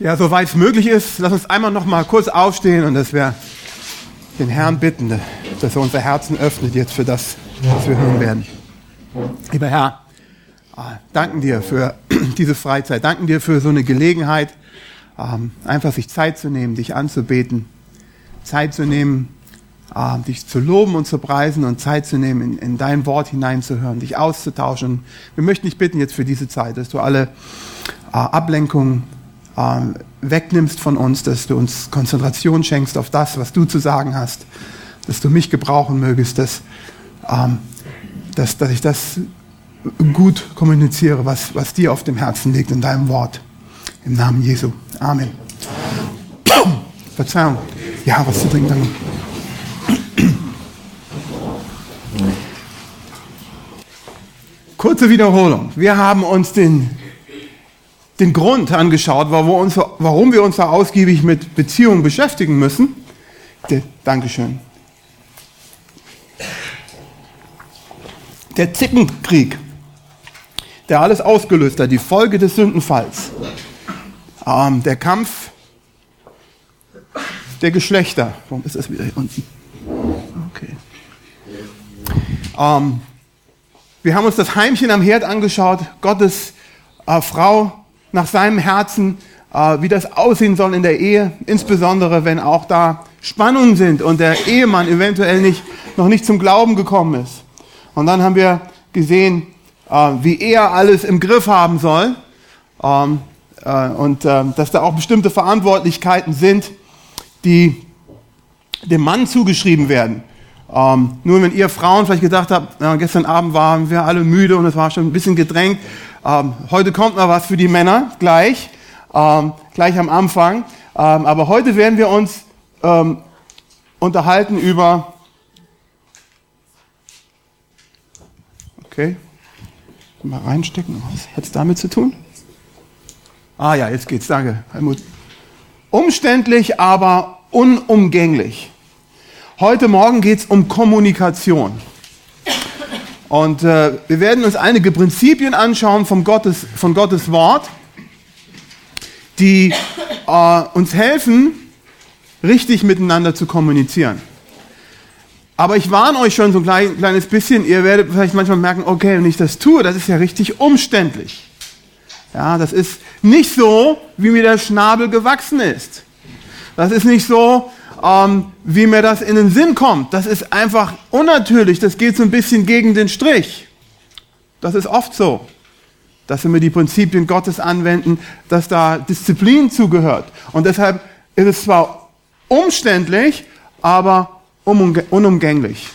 Ja, soweit es möglich ist, lass uns einmal noch mal kurz aufstehen und dass wir den Herrn bitten, dass er unser Herzen öffnet jetzt für das, was wir hören werden. Lieber Herr, ah, danken dir für diese Freizeit, danken dir für so eine Gelegenheit, ähm, einfach sich Zeit zu nehmen, dich anzubeten, Zeit zu nehmen, äh, dich zu loben und zu preisen und Zeit zu nehmen, in, in dein Wort hineinzuhören, dich auszutauschen. Wir möchten dich bitten jetzt für diese Zeit, dass du alle äh, Ablenkungen äh, wegnimmst von uns, dass du uns Konzentration schenkst auf das, was du zu sagen hast, dass du mich gebrauchen mögest, dass, ähm, dass, dass ich das gut kommuniziere, was, was dir auf dem Herzen liegt in deinem Wort. Im Namen Jesu. Amen. Verzeihung. Ja, was zu trinken. Danke. Kurze Wiederholung. Wir haben uns den den Grund angeschaut, warum wir uns da ausgiebig mit Beziehungen beschäftigen müssen. Dankeschön. Der Zickenkrieg, der alles ausgelöst hat, die Folge des Sündenfalls. Ähm, der Kampf der Geschlechter. Warum ist das wieder hier unten? Okay. Ähm, wir haben uns das Heimchen am Herd angeschaut, Gottes äh, Frau nach seinem Herzen, äh, wie das aussehen soll in der Ehe, insbesondere wenn auch da Spannungen sind und der Ehemann eventuell nicht, noch nicht zum Glauben gekommen ist. Und dann haben wir gesehen, äh, wie er alles im Griff haben soll ähm, äh, und dass da auch bestimmte Verantwortlichkeiten sind, die dem Mann zugeschrieben werden. Ähm, nur wenn ihr Frauen vielleicht gedacht habt, ja, gestern Abend waren wir alle müde und es war schon ein bisschen gedrängt, ähm, heute kommt noch was für die Männer, gleich, ähm, gleich am Anfang. Ähm, aber heute werden wir uns ähm, unterhalten über. Okay, mal reinstecken. Was hat es damit zu tun? Ah ja, jetzt geht's. Danke, Helmut. Umständlich, aber unumgänglich. Heute Morgen geht es um Kommunikation. Und äh, wir werden uns einige Prinzipien anschauen vom Gottes, von Gottes Wort, die äh, uns helfen, richtig miteinander zu kommunizieren. Aber ich warne euch schon so ein klein, kleines bisschen, ihr werdet vielleicht manchmal merken, okay, wenn ich das tue, das ist ja richtig umständlich. Ja, das ist nicht so, wie mir der Schnabel gewachsen ist. Das ist nicht so, ähm, wie mir das in den Sinn kommt. Das ist einfach unnatürlich. Das geht so ein bisschen gegen den Strich. Das ist oft so, dass wir die Prinzipien Gottes anwenden, dass da Disziplin zugehört. Und deshalb ist es zwar umständlich, aber unumgänglich,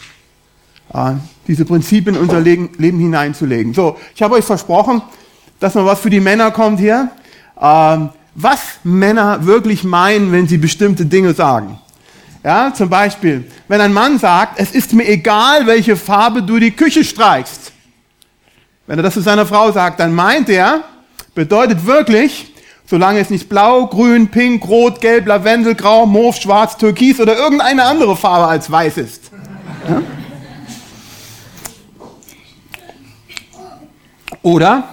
äh, diese Prinzipien in unser Leben hineinzulegen. So, ich habe euch versprochen, dass noch was für die Männer kommt hier. Ähm, was Männer wirklich meinen, wenn sie bestimmte Dinge sagen. Ja, zum Beispiel, wenn ein Mann sagt, es ist mir egal, welche Farbe du die Küche streichst. Wenn er das zu seiner Frau sagt, dann meint er, bedeutet wirklich, solange es nicht blau, grün, pink, rot, gelb, lavendel, grau, mauve, schwarz, türkis oder irgendeine andere Farbe als weiß ist. Ja? Oder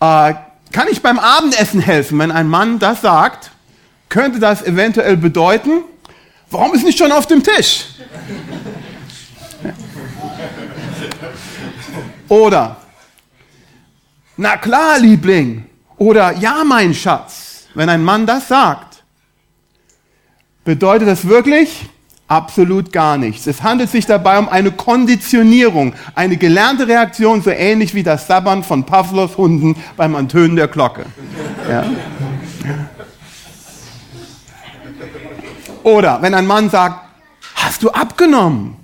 äh, kann ich beim Abendessen helfen? Wenn ein Mann das sagt, könnte das eventuell bedeuten, Warum ist nicht schon auf dem Tisch? Oder, na klar, Liebling. Oder, ja, mein Schatz. Wenn ein Mann das sagt, bedeutet das wirklich absolut gar nichts. Es handelt sich dabei um eine Konditionierung, eine gelernte Reaktion, so ähnlich wie das Sabbern von Pavlos Hunden beim Antönen der Glocke. Ja? Oder wenn ein Mann sagt, hast du abgenommen?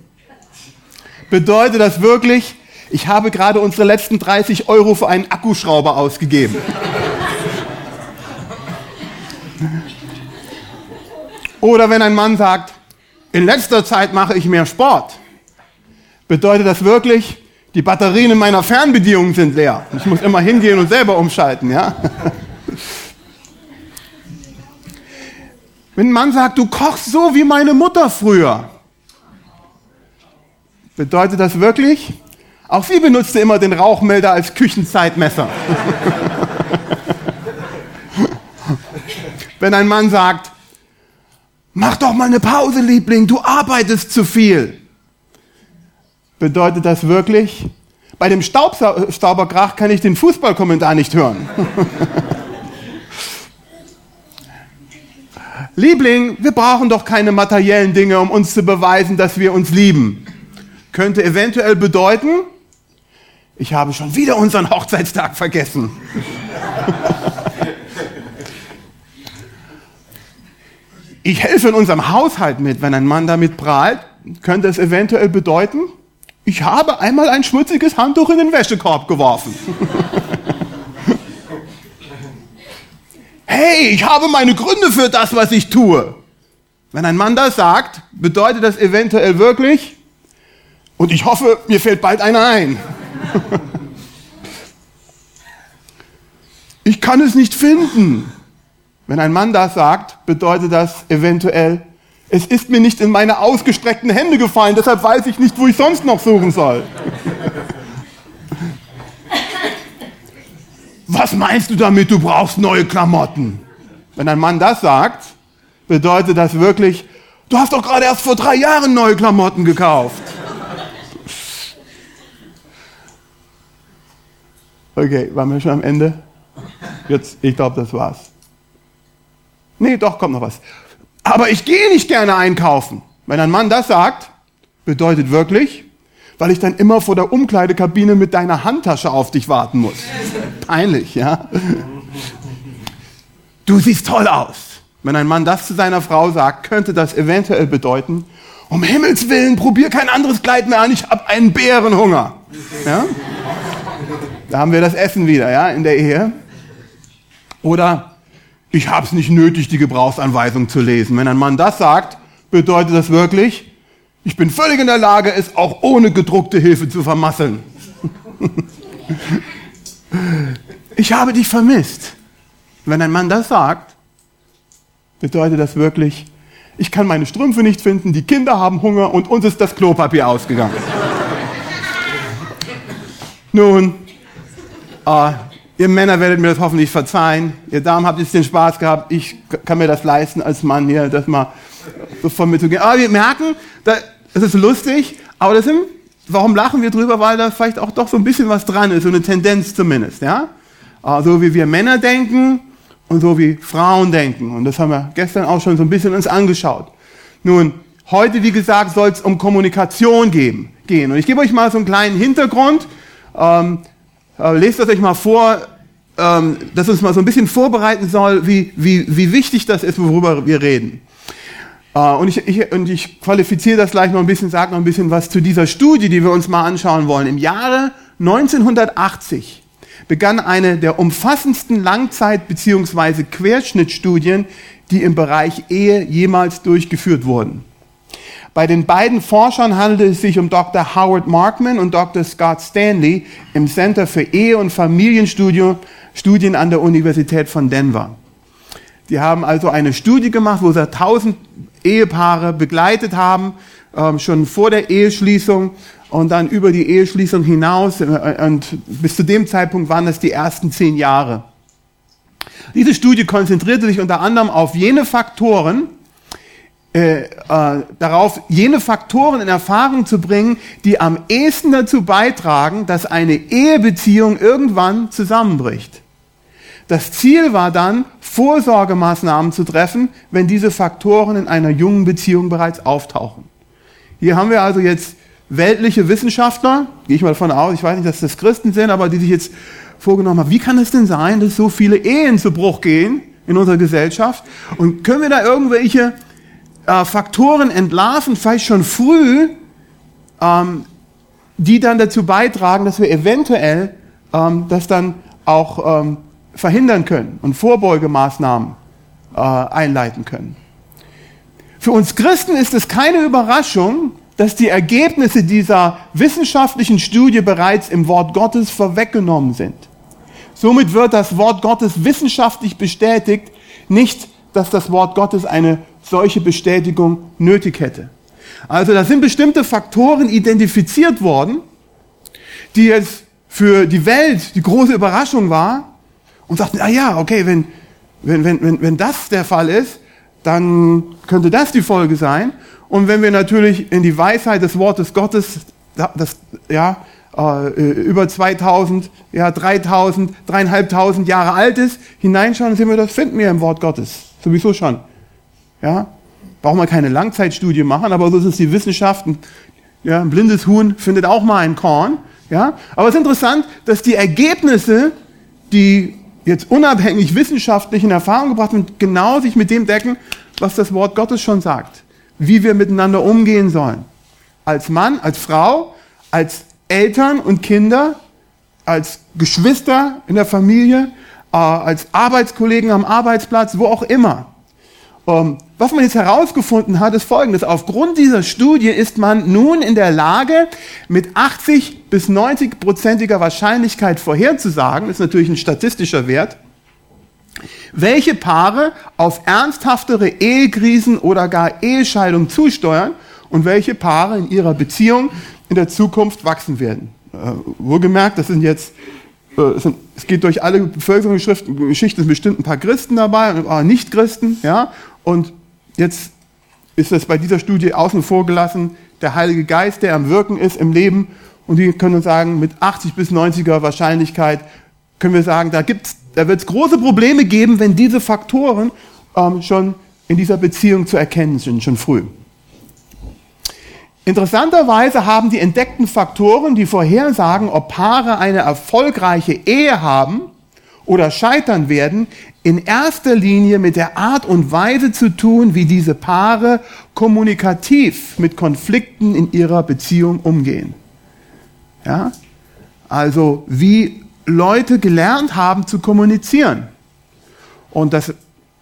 Bedeutet das wirklich, ich habe gerade unsere letzten 30 Euro für einen Akkuschrauber ausgegeben. Oder wenn ein Mann sagt, in letzter Zeit mache ich mehr Sport. Bedeutet das wirklich, die Batterien in meiner Fernbedienung sind leer. Ich muss immer hingehen und selber umschalten, ja? Wenn ein Mann sagt, du kochst so wie meine Mutter früher, bedeutet das wirklich? Auch sie benutzte immer den Rauchmelder als Küchenzeitmesser. Wenn ein Mann sagt, mach doch mal eine Pause, Liebling, du arbeitest zu viel. Bedeutet das wirklich, bei dem Staubsauberkrach kann ich den Fußballkommentar nicht hören. Liebling, wir brauchen doch keine materiellen Dinge, um uns zu beweisen, dass wir uns lieben. Könnte eventuell bedeuten, ich habe schon wieder unseren Hochzeitstag vergessen. ich helfe in unserem Haushalt mit. Wenn ein Mann damit prahlt, könnte es eventuell bedeuten, ich habe einmal ein schmutziges Handtuch in den Wäschekorb geworfen. hey, ich habe meine Gründe für das, was ich tue. Wenn ein Mann das sagt, bedeutet das eventuell wirklich, und ich hoffe, mir fällt bald einer ein. ich kann es nicht finden. Wenn ein Mann das sagt, bedeutet das eventuell, es ist mir nicht in meine ausgestreckten Hände gefallen, deshalb weiß ich nicht, wo ich sonst noch suchen soll. Was meinst du damit, du brauchst neue Klamotten? Wenn ein Mann das sagt, bedeutet das wirklich, du hast doch gerade erst vor drei Jahren neue Klamotten gekauft. Okay, waren wir schon am Ende? Jetzt, ich glaube, das war's. Nee, doch, kommt noch was. Aber ich gehe nicht gerne einkaufen. Wenn ein Mann das sagt, bedeutet wirklich, weil ich dann immer vor der Umkleidekabine mit deiner Handtasche auf dich warten muss. Peinlich, ja? Du siehst toll aus. Wenn ein Mann das zu seiner Frau sagt, könnte das eventuell bedeuten, um Himmels Willen, probier kein anderes Kleid mehr an, ich habe einen Bärenhunger. Ja? Da haben wir das Essen wieder, ja, in der Ehe. Oder ich habe es nicht nötig, die Gebrauchsanweisung zu lesen. Wenn ein Mann das sagt, bedeutet das wirklich, ich bin völlig in der Lage, es auch ohne gedruckte Hilfe zu vermasseln. ich habe dich vermisst. Wenn ein Mann das sagt, bedeutet das wirklich, ich kann meine Strümpfe nicht finden, die Kinder haben Hunger und uns ist das Klopapier ausgegangen. Nun, äh, ihr Männer werdet mir das hoffentlich verzeihen. Ihr Damen habt jetzt den Spaß gehabt. Ich kann mir das leisten als Mann hier, das mal so von mir zu gehen. Aber wir merken, das ist lustig, aber das sind, warum lachen wir drüber? Weil da vielleicht auch doch so ein bisschen was dran ist, so eine Tendenz zumindest, ja? So wie wir Männer denken und so wie Frauen denken. Und das haben wir gestern auch schon so ein bisschen uns angeschaut. Nun, heute, wie gesagt, soll es um Kommunikation geben, gehen. Und ich gebe euch mal so einen kleinen Hintergrund. Ähm, äh, lest das euch mal vor, ähm, dass uns mal so ein bisschen vorbereiten soll, wie, wie, wie wichtig das ist, worüber wir reden. Uh, und, ich, ich, und ich qualifiziere das gleich noch ein bisschen, sage noch ein bisschen was zu dieser Studie, die wir uns mal anschauen wollen. Im Jahre 1980 begann eine der umfassendsten Langzeit- bzw. Querschnittstudien, die im Bereich Ehe jemals durchgeführt wurden. Bei den beiden Forschern handelt es sich um Dr. Howard Markman und Dr. Scott Stanley im Center für Ehe- und Familienstudien an der Universität von Denver. Die haben also eine Studie gemacht, wo sie 1000 Ehepaare begleitet haben, ähm, schon vor der Eheschließung und dann über die Eheschließung hinaus. Äh, und bis zu dem Zeitpunkt waren das die ersten zehn Jahre. Diese Studie konzentrierte sich unter anderem auf jene Faktoren, äh, äh, darauf, jene Faktoren in Erfahrung zu bringen, die am ehesten dazu beitragen, dass eine Ehebeziehung irgendwann zusammenbricht. Das Ziel war dann, Vorsorgemaßnahmen zu treffen, wenn diese Faktoren in einer jungen Beziehung bereits auftauchen. Hier haben wir also jetzt weltliche Wissenschaftler, gehe ich mal davon aus, ich weiß nicht, dass das Christen sind, aber die sich jetzt vorgenommen haben, wie kann es denn sein, dass so viele Ehen zu Bruch gehen in unserer Gesellschaft? Und können wir da irgendwelche äh, Faktoren entlarven, vielleicht schon früh, ähm, die dann dazu beitragen, dass wir eventuell ähm, das dann auch ähm, verhindern können und Vorbeugemaßnahmen äh, einleiten können. Für uns Christen ist es keine Überraschung, dass die Ergebnisse dieser wissenschaftlichen Studie bereits im Wort Gottes vorweggenommen sind. Somit wird das Wort Gottes wissenschaftlich bestätigt, nicht, dass das Wort Gottes eine solche Bestätigung nötig hätte. Also da sind bestimmte Faktoren identifiziert worden, die jetzt für die Welt die große Überraschung war und sagten, ah ja, okay, wenn wenn, wenn, wenn, wenn das der Fall ist, dann könnte das die Folge sein. Und wenn wir natürlich in die Weisheit des Wortes Gottes, das, ja, äh, über 2000, ja, 3000, dreieinhalbtausend Jahre alt ist, hineinschauen, sehen wir, das finden wir im Wort Gottes. Sowieso schon. Ja, brauchen wir keine Langzeitstudie machen, aber so ist es die Wissenschaft. Ja, ein blindes Huhn findet auch mal ein Korn. Ja, aber es ist interessant, dass die Ergebnisse, die jetzt unabhängig wissenschaftlich in Erfahrung gebracht werden, genau sich mit dem decken, was das Wort Gottes schon sagt. Wie wir miteinander umgehen sollen. Als Mann, als Frau, als Eltern und Kinder, als Geschwister in der Familie, äh, als Arbeitskollegen am Arbeitsplatz, wo auch immer. Ähm, was man jetzt herausgefunden hat, ist folgendes. Aufgrund dieser Studie ist man nun in der Lage, mit 80 bis 90 prozentiger Wahrscheinlichkeit vorherzusagen, ist natürlich ein statistischer Wert, welche Paare auf ernsthaftere Ehekrisen oder gar Ehescheidung zusteuern und welche Paare in ihrer Beziehung in der Zukunft wachsen werden. Äh, wohlgemerkt, das sind jetzt, äh, es geht durch alle Bevölkerungsgeschichten, sind bestimmt ein paar Christen dabei und ein paar Nicht-Christen, ja, und jetzt ist es bei dieser Studie außen vor gelassen, der Heilige Geist, der am Wirken ist im Leben, und die können uns sagen, mit 80 bis 90er Wahrscheinlichkeit können wir sagen, da, da wird es große Probleme geben, wenn diese Faktoren ähm, schon in dieser Beziehung zu erkennen sind, schon früh. Interessanterweise haben die entdeckten Faktoren, die vorhersagen, ob Paare eine erfolgreiche Ehe haben oder scheitern werden, in erster Linie mit der Art und Weise zu tun, wie diese Paare kommunikativ mit Konflikten in ihrer Beziehung umgehen. Ja? Also wie Leute gelernt haben zu kommunizieren. Und das,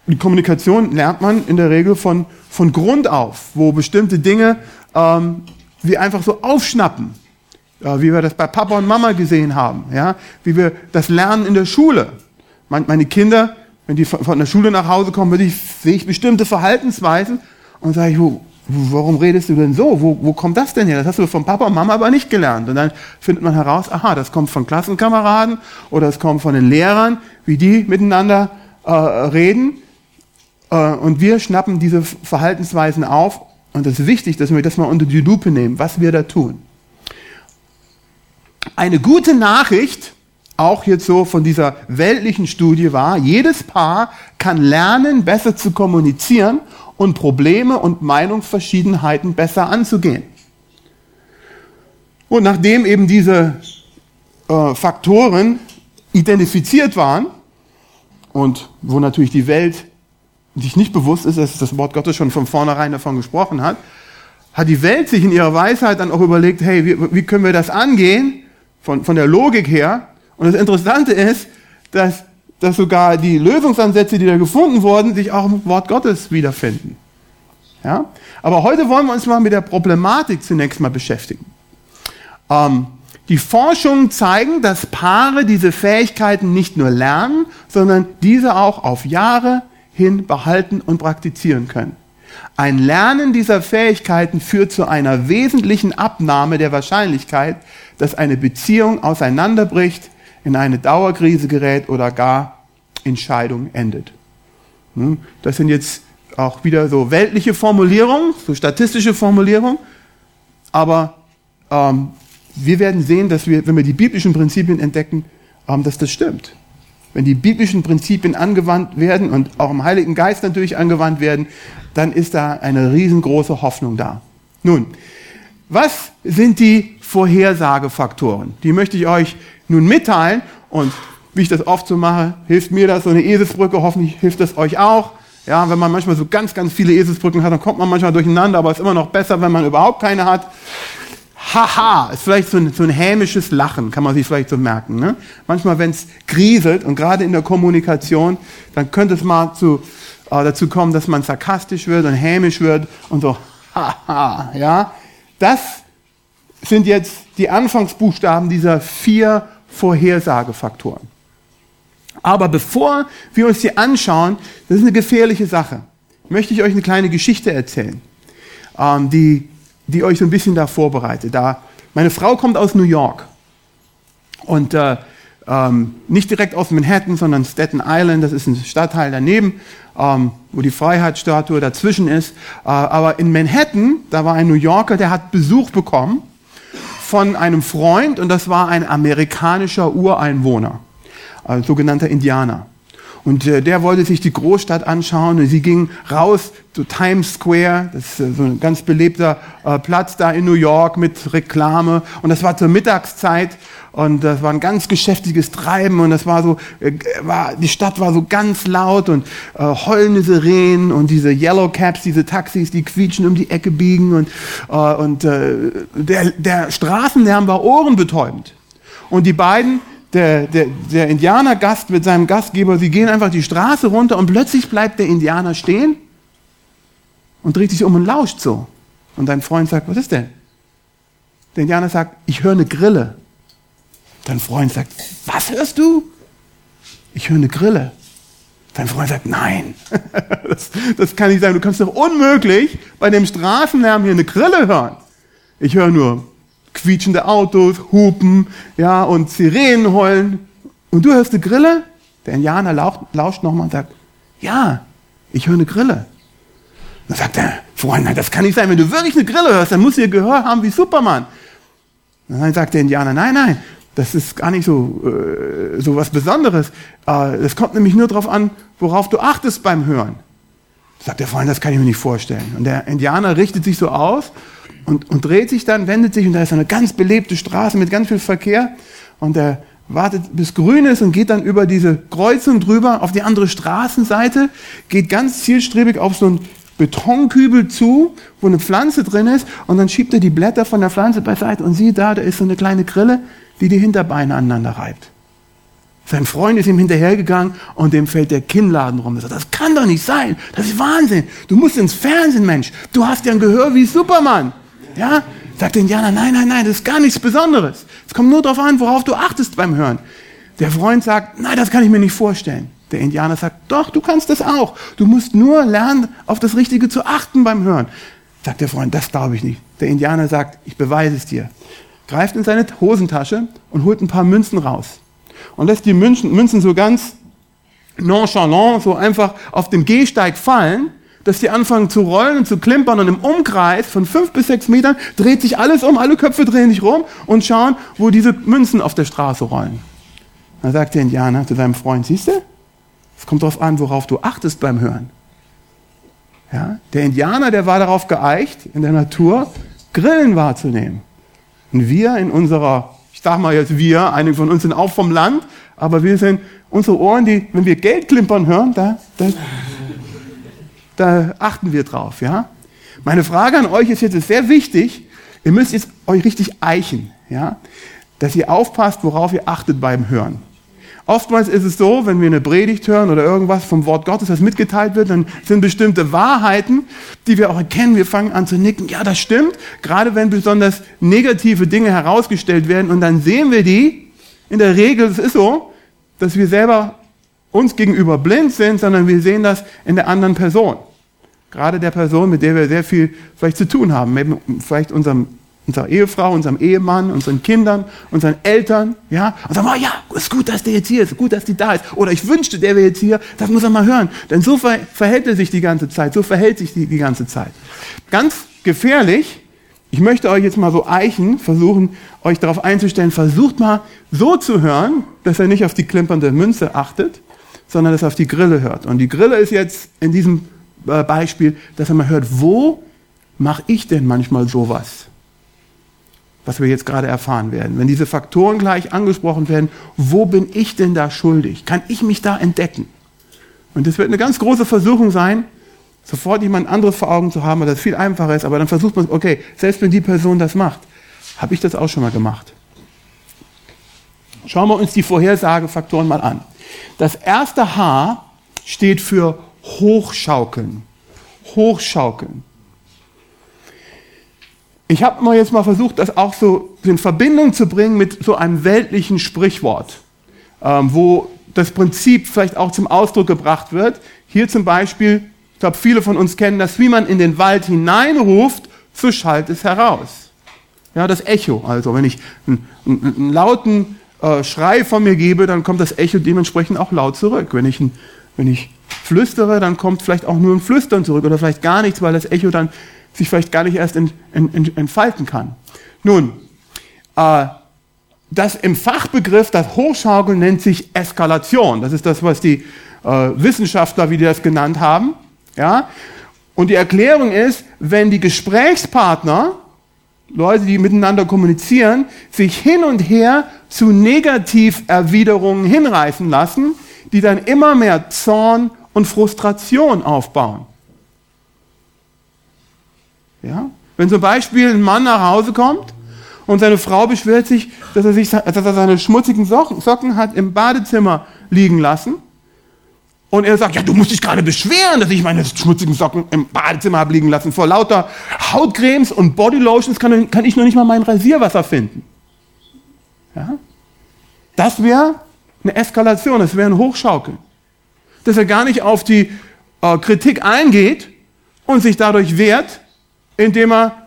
die Kommunikation lernt man in der Regel von, von Grund auf, wo bestimmte Dinge ähm, wir einfach so aufschnappen, ja, wie wir das bei Papa und Mama gesehen haben, ja, wie wir das lernen in der Schule. Meine Kinder, wenn die von der Schule nach Hause kommen, ich, sehe ich bestimmte Verhaltensweisen und sage ich, wo, warum redest du denn so? Wo, wo kommt das denn her? Das hast du von Papa und Mama aber nicht gelernt. Und dann findet man heraus, aha, das kommt von Klassenkameraden oder es kommt von den Lehrern, wie die miteinander äh, reden. Äh, und wir schnappen diese Verhaltensweisen auf und es ist wichtig, dass wir das mal unter die Lupe nehmen, was wir da tun. Eine gute Nachricht, auch jetzt so von dieser weltlichen Studie war, jedes Paar kann lernen, besser zu kommunizieren und Probleme und Meinungsverschiedenheiten besser anzugehen. Und nachdem eben diese äh, Faktoren identifiziert waren und wo natürlich die Welt sich nicht bewusst ist, dass das Wort Gottes schon von vornherein davon gesprochen hat, hat die Welt sich in ihrer Weisheit dann auch überlegt, hey, wie, wie können wir das angehen, von, von der Logik her. Und das Interessante ist, dass, dass sogar die Lösungsansätze, die da gefunden wurden, sich auch im Wort Gottes wiederfinden. Ja? Aber heute wollen wir uns mal mit der Problematik zunächst mal beschäftigen. Ähm, die Forschungen zeigen, dass Paare diese Fähigkeiten nicht nur lernen, sondern diese auch auf Jahre hin behalten und praktizieren können. Ein Lernen dieser Fähigkeiten führt zu einer wesentlichen Abnahme der Wahrscheinlichkeit, dass eine Beziehung auseinanderbricht, in eine Dauerkrise gerät oder gar in Scheidung endet. Hm? Das sind jetzt auch wieder so weltliche Formulierungen, so statistische Formulierungen, aber ähm, wir werden sehen, dass wir, wenn wir die biblischen Prinzipien entdecken, ähm, dass das stimmt wenn die biblischen Prinzipien angewandt werden und auch im Heiligen Geist natürlich angewandt werden, dann ist da eine riesengroße Hoffnung da. Nun, was sind die Vorhersagefaktoren? Die möchte ich euch nun mitteilen und wie ich das oft so mache, hilft mir das so eine Eselsbrücke, hoffentlich hilft das euch auch. Ja, wenn man manchmal so ganz, ganz viele Eselsbrücken hat, dann kommt man manchmal durcheinander, aber es ist immer noch besser, wenn man überhaupt keine hat haha, ist vielleicht so ein, so ein hämisches Lachen, kann man sich vielleicht so merken. Ne? Manchmal, wenn es grieselt und gerade in der Kommunikation, dann könnte es mal zu, äh, dazu kommen, dass man sarkastisch wird und hämisch wird und so, haha, ja. Das sind jetzt die Anfangsbuchstaben dieser vier Vorhersagefaktoren. Aber bevor wir uns die anschauen, das ist eine gefährliche Sache, möchte ich euch eine kleine Geschichte erzählen, ähm, die die euch so ein bisschen da vorbereitet. Da, meine Frau kommt aus New York und äh, äh, ähm, nicht direkt aus Manhattan, sondern Staten Island, das ist ein Stadtteil daneben, ähm, wo die Freiheitsstatue dazwischen ist. Äh, aber in Manhattan, da war ein New Yorker, der hat Besuch bekommen von einem Freund und das war ein amerikanischer Ureinwohner, ein sogenannter Indianer. Und äh, der wollte sich die Großstadt anschauen und sie ging raus zu Times Square, das ist äh, so ein ganz belebter äh, Platz da in New York mit Reklame. Und das war zur Mittagszeit und das war ein ganz geschäftiges Treiben und das war so, äh, war, die Stadt war so ganz laut und äh, heulende Sirenen und diese Yellow Caps, diese Taxis, die quietschen um die Ecke biegen und, äh, und äh, der, der Straßenlärm war ohrenbetäubend. Und die beiden der, der, der Indianergast mit seinem Gastgeber, sie gehen einfach die Straße runter und plötzlich bleibt der Indianer stehen und dreht sich um und lauscht so. Und dein Freund sagt, was ist denn? Der Indianer sagt, ich höre eine Grille. Dein Freund sagt, was hörst du? Ich höre eine Grille. Dein Freund sagt, nein, das, das kann nicht sein. Du kannst doch unmöglich bei dem Straßenlärm hier eine Grille hören. Ich höre nur quietschende Autos, Hupen, ja, und Sirenen heulen. Und du hörst eine Grille? Der Indianer lauscht, lauscht nochmal und sagt, ja, ich höre eine Grille. Dann sagt der Freund, das kann nicht sein. Wenn du wirklich eine Grille hörst, dann musst du ihr Gehör haben wie Superman. Dann sagt der Indianer, nein, nein, das ist gar nicht so, äh, so was Besonderes. Äh, es kommt nämlich nur darauf an, worauf du achtest beim Hören. Sagt der Freund, das kann ich mir nicht vorstellen. Und der Indianer richtet sich so aus und, und dreht sich dann, wendet sich und da ist eine ganz belebte Straße mit ganz viel Verkehr und er wartet bis grün ist und geht dann über diese Kreuzung drüber auf die andere Straßenseite, geht ganz zielstrebig auf so einen Betonkübel zu, wo eine Pflanze drin ist und dann schiebt er die Blätter von der Pflanze beiseite und sieht da, da ist so eine kleine Grille, die die Hinterbeine aneinander reibt. Sein Freund ist ihm hinterhergegangen und dem fällt der Kinnladen rum. Er sagt, das kann doch nicht sein. Das ist Wahnsinn. Du musst ins Fernsehen, Mensch. Du hast ja ein Gehör wie Superman. Ja? Sagt der Indianer, nein, nein, nein, das ist gar nichts Besonderes. Es kommt nur darauf an, worauf du achtest beim Hören. Der Freund sagt, nein, das kann ich mir nicht vorstellen. Der Indianer sagt, doch, du kannst das auch. Du musst nur lernen, auf das Richtige zu achten beim Hören. Sagt der Freund, das glaube ich nicht. Der Indianer sagt, ich beweise es dir. Greift in seine Hosentasche und holt ein paar Münzen raus. Und lässt die Münzen, Münzen so ganz nonchalant, so einfach auf dem Gehsteig fallen dass die anfangen zu rollen und zu klimpern und im Umkreis von fünf bis sechs Metern dreht sich alles um, alle Köpfe drehen sich rum und schauen, wo diese Münzen auf der Straße rollen. Dann sagt der Indianer zu seinem Freund, siehst du, es kommt darauf an, worauf du achtest beim Hören. Ja? Der Indianer, der war darauf geeicht, in der Natur Grillen wahrzunehmen. Und wir in unserer, ich sag mal jetzt wir, einige von uns sind auch vom Land, aber wir sind, unsere Ohren, die, wenn wir Geld klimpern hören, da, da da achten wir drauf, ja. Meine Frage an euch ist jetzt ist sehr wichtig. Ihr müsst jetzt euch richtig eichen, ja, dass ihr aufpasst, worauf ihr achtet beim Hören. Oftmals ist es so, wenn wir eine Predigt hören oder irgendwas vom Wort Gottes, das mitgeteilt wird, dann sind bestimmte Wahrheiten, die wir auch erkennen. Wir fangen an zu nicken. Ja, das stimmt. Gerade wenn besonders negative Dinge herausgestellt werden und dann sehen wir die. In der Regel, es ist so, dass wir selber uns gegenüber blind sind, sondern wir sehen das in der anderen Person. Gerade der Person, mit der wir sehr viel vielleicht zu tun haben. Vielleicht unserem, unserer Ehefrau, unserem Ehemann, unseren Kindern, unseren Eltern. Ja? Und sagen, oh ja, ist gut, dass der jetzt hier ist, gut, dass die da ist. Oder ich wünschte, der wäre jetzt hier, das muss er mal hören. Denn so verhält er sich die ganze Zeit, so verhält sich die, die ganze Zeit. Ganz gefährlich, ich möchte euch jetzt mal so eichen, versuchen, euch darauf einzustellen, versucht mal so zu hören, dass er nicht auf die klimpernde Münze achtet, sondern dass er auf die Grille hört. Und die Grille ist jetzt in diesem äh, Beispiel, dass er mal hört, wo mache ich denn manchmal sowas? Was wir jetzt gerade erfahren werden. Wenn diese Faktoren gleich angesprochen werden, wo bin ich denn da schuldig? Kann ich mich da entdecken? Und das wird eine ganz große Versuchung sein, sofort jemand anderes vor Augen zu haben, weil das viel einfacher ist, aber dann versucht man, okay, selbst wenn die Person das macht, habe ich das auch schon mal gemacht. Schauen wir uns die Vorhersagefaktoren mal an. Das erste H steht für hochschaukeln. Hochschaukeln. Ich habe mal jetzt mal versucht, das auch so in Verbindung zu bringen mit so einem weltlichen Sprichwort, ähm, wo das Prinzip vielleicht auch zum Ausdruck gebracht wird. Hier zum Beispiel, ich glaube, viele von uns kennen das, wie man in den Wald hineinruft, so schallt es heraus. Ja, das Echo. Also wenn ich einen, einen, einen lauten äh, Schrei von mir gebe, dann kommt das Echo dementsprechend auch laut zurück. Wenn ich, wenn ich flüstere, dann kommt vielleicht auch nur ein Flüstern zurück oder vielleicht gar nichts, weil das Echo dann sich vielleicht gar nicht erst ent, ent, ent, entfalten kann. Nun, äh, das im Fachbegriff, das Hochschaukeln nennt sich Eskalation. Das ist das, was die äh, Wissenschaftler, wie die das genannt haben. Ja? Und die Erklärung ist, wenn die Gesprächspartner, Leute, die miteinander kommunizieren, sich hin und her zu Negativerwiderungen hinreißen lassen, die dann immer mehr Zorn und Frustration aufbauen. Ja? Wenn zum Beispiel ein Mann nach Hause kommt und seine Frau beschwert sich, dass er, sich, dass er seine schmutzigen Socken hat im Badezimmer liegen lassen. Und er sagt, ja, du musst dich gerade beschweren, dass ich meine schmutzigen Socken im Badezimmer habe liegen lassen. Vor lauter Hautcremes und Bodylotions kann, kann ich noch nicht mal mein Rasierwasser finden. Ja? Das wäre eine Eskalation, das wäre ein Hochschaukeln. Dass er gar nicht auf die äh, Kritik eingeht und sich dadurch wehrt, indem er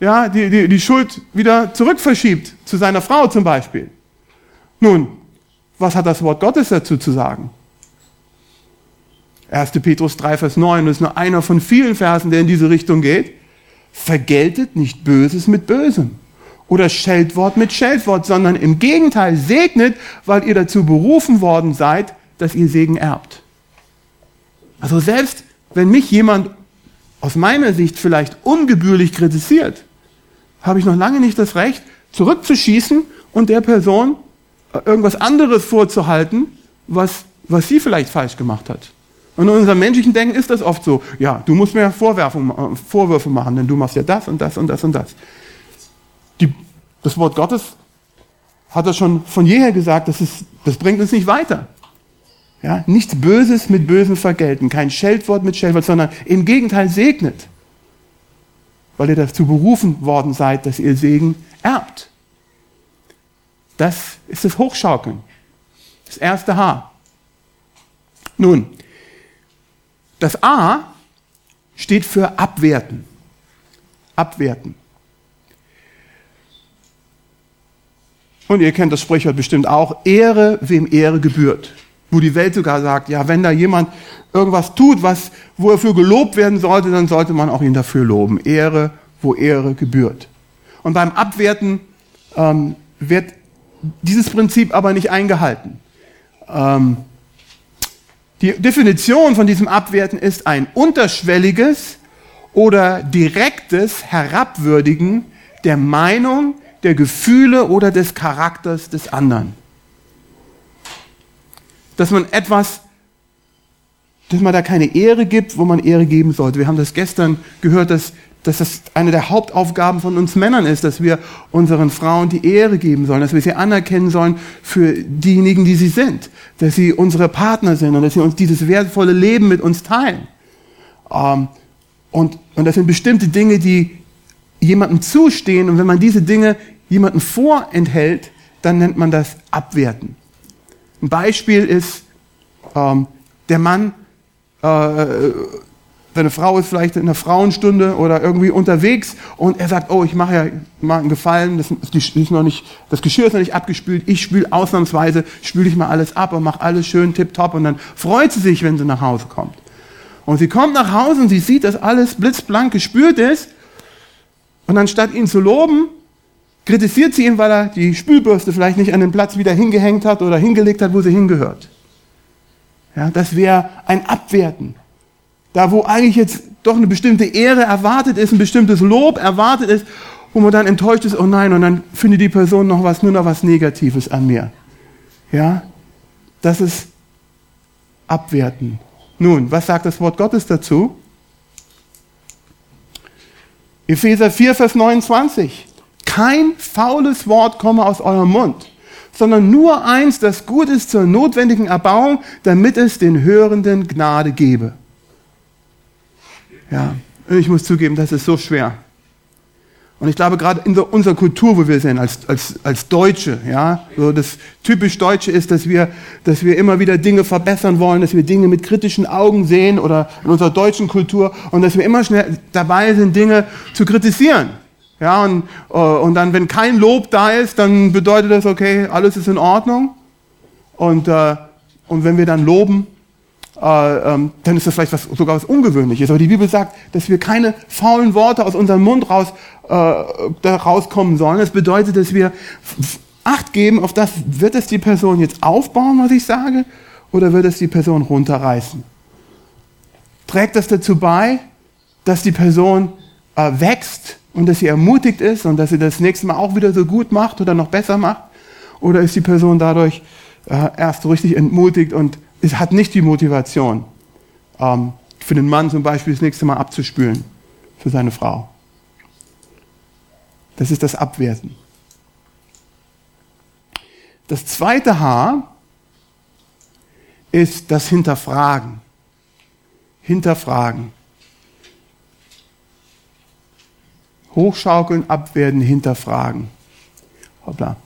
ja, die, die, die Schuld wieder zurückverschiebt, zu seiner Frau zum Beispiel. Nun, was hat das Wort Gottes dazu zu sagen? 1. Petrus 3, Vers 9, das ist nur einer von vielen Versen, der in diese Richtung geht. Vergeltet nicht Böses mit Bösem oder Scheldwort mit Scheldwort, sondern im Gegenteil segnet, weil ihr dazu berufen worden seid, dass ihr Segen erbt. Also selbst wenn mich jemand aus meiner Sicht vielleicht ungebührlich kritisiert, habe ich noch lange nicht das Recht, zurückzuschießen und der Person äh, irgendwas anderes vorzuhalten, was, was sie vielleicht falsch gemacht hat. Und in unserem menschlichen Denken ist das oft so, ja, du musst mir äh, Vorwürfe machen, denn du machst ja das und das und das und das. Die, das Wort Gottes hat er schon von jeher gesagt, das, ist, das bringt uns nicht weiter. Ja, nichts Böses mit Bösem vergelten, kein Scheldwort mit Scheldwort, sondern im Gegenteil segnet weil ihr dazu berufen worden seid, dass ihr Segen erbt. Das ist das Hochschaukeln. Das erste H. Nun, das A steht für abwerten. Abwerten. Und ihr kennt das Sprichwort bestimmt auch, Ehre, wem Ehre gebührt. Wo die Welt sogar sagt, ja, wenn da jemand irgendwas tut, was, wo er für gelobt werden sollte, dann sollte man auch ihn dafür loben. Ehre, wo Ehre gebührt. Und beim Abwerten ähm, wird dieses Prinzip aber nicht eingehalten. Ähm, die Definition von diesem Abwerten ist ein unterschwelliges oder direktes Herabwürdigen der Meinung, der Gefühle oder des Charakters des anderen. Dass man etwas dass man da keine Ehre gibt, wo man Ehre geben sollte. Wir haben das gestern gehört, dass, dass das eine der Hauptaufgaben von uns Männern ist, dass wir unseren Frauen die Ehre geben sollen, dass wir sie anerkennen sollen für diejenigen, die sie sind, dass sie unsere Partner sind und dass sie uns dieses wertvolle Leben mit uns teilen. Ähm, und, und das sind bestimmte Dinge, die jemandem zustehen und wenn man diese Dinge jemandem vorenthält, dann nennt man das Abwerten. Ein Beispiel ist, ähm, der Mann äh, seine Frau ist vielleicht in einer Frauenstunde oder irgendwie unterwegs und er sagt, oh, ich mache ja mal einen Gefallen, das, ist noch nicht, das Geschirr ist noch nicht abgespült, ich spüle ausnahmsweise, spüle ich mal alles ab und mache alles schön tipptopp und dann freut sie sich, wenn sie nach Hause kommt. Und sie kommt nach Hause und sie sieht, dass alles blitzblank gespült ist und anstatt ihn zu loben, kritisiert sie ihn, weil er die Spülbürste vielleicht nicht an den Platz wieder hingehängt hat oder hingelegt hat, wo sie hingehört. Ja, das wäre ein Abwerten. Da, wo eigentlich jetzt doch eine bestimmte Ehre erwartet ist, ein bestimmtes Lob erwartet ist, wo man dann enttäuscht ist, oh nein, und dann findet die Person noch was, nur noch was Negatives an mir. Ja, das ist Abwerten. Nun, was sagt das Wort Gottes dazu? Epheser 4, Vers 29. Kein faules Wort komme aus eurem Mund, sondern nur eins, das gut ist zur notwendigen Erbauung, damit es den Hörenden Gnade gebe. Ja, ich muss zugeben, das ist so schwer. Und ich glaube, gerade in unserer Kultur, wo wir sind, als, als, als Deutsche, ja, so das typisch Deutsche ist, dass wir, dass wir immer wieder Dinge verbessern wollen, dass wir Dinge mit kritischen Augen sehen oder in unserer deutschen Kultur und dass wir immer schnell dabei sind, Dinge zu kritisieren. Ja, und, äh, und dann, wenn kein Lob da ist, dann bedeutet das, okay, alles ist in Ordnung. Und, äh, und wenn wir dann loben, äh, ähm, dann ist das vielleicht was, sogar was Ungewöhnliches. Aber die Bibel sagt, dass wir keine faulen Worte aus unserem Mund raus, da rauskommen sollen. Das bedeutet, dass wir Acht geben auf das, wird es die Person jetzt aufbauen, was ich sage, oder wird es die Person runterreißen? Trägt das dazu bei, dass die Person äh, wächst und dass sie ermutigt ist und dass sie das nächste Mal auch wieder so gut macht oder noch besser macht? Oder ist die Person dadurch äh, erst so richtig entmutigt und es hat nicht die Motivation, ähm, für den Mann zum Beispiel das nächste Mal abzuspülen für seine Frau? Das ist das Abwerten. Das zweite H ist das Hinterfragen. Hinterfragen. Hochschaukeln, abwerten, hinterfragen. Hoppla.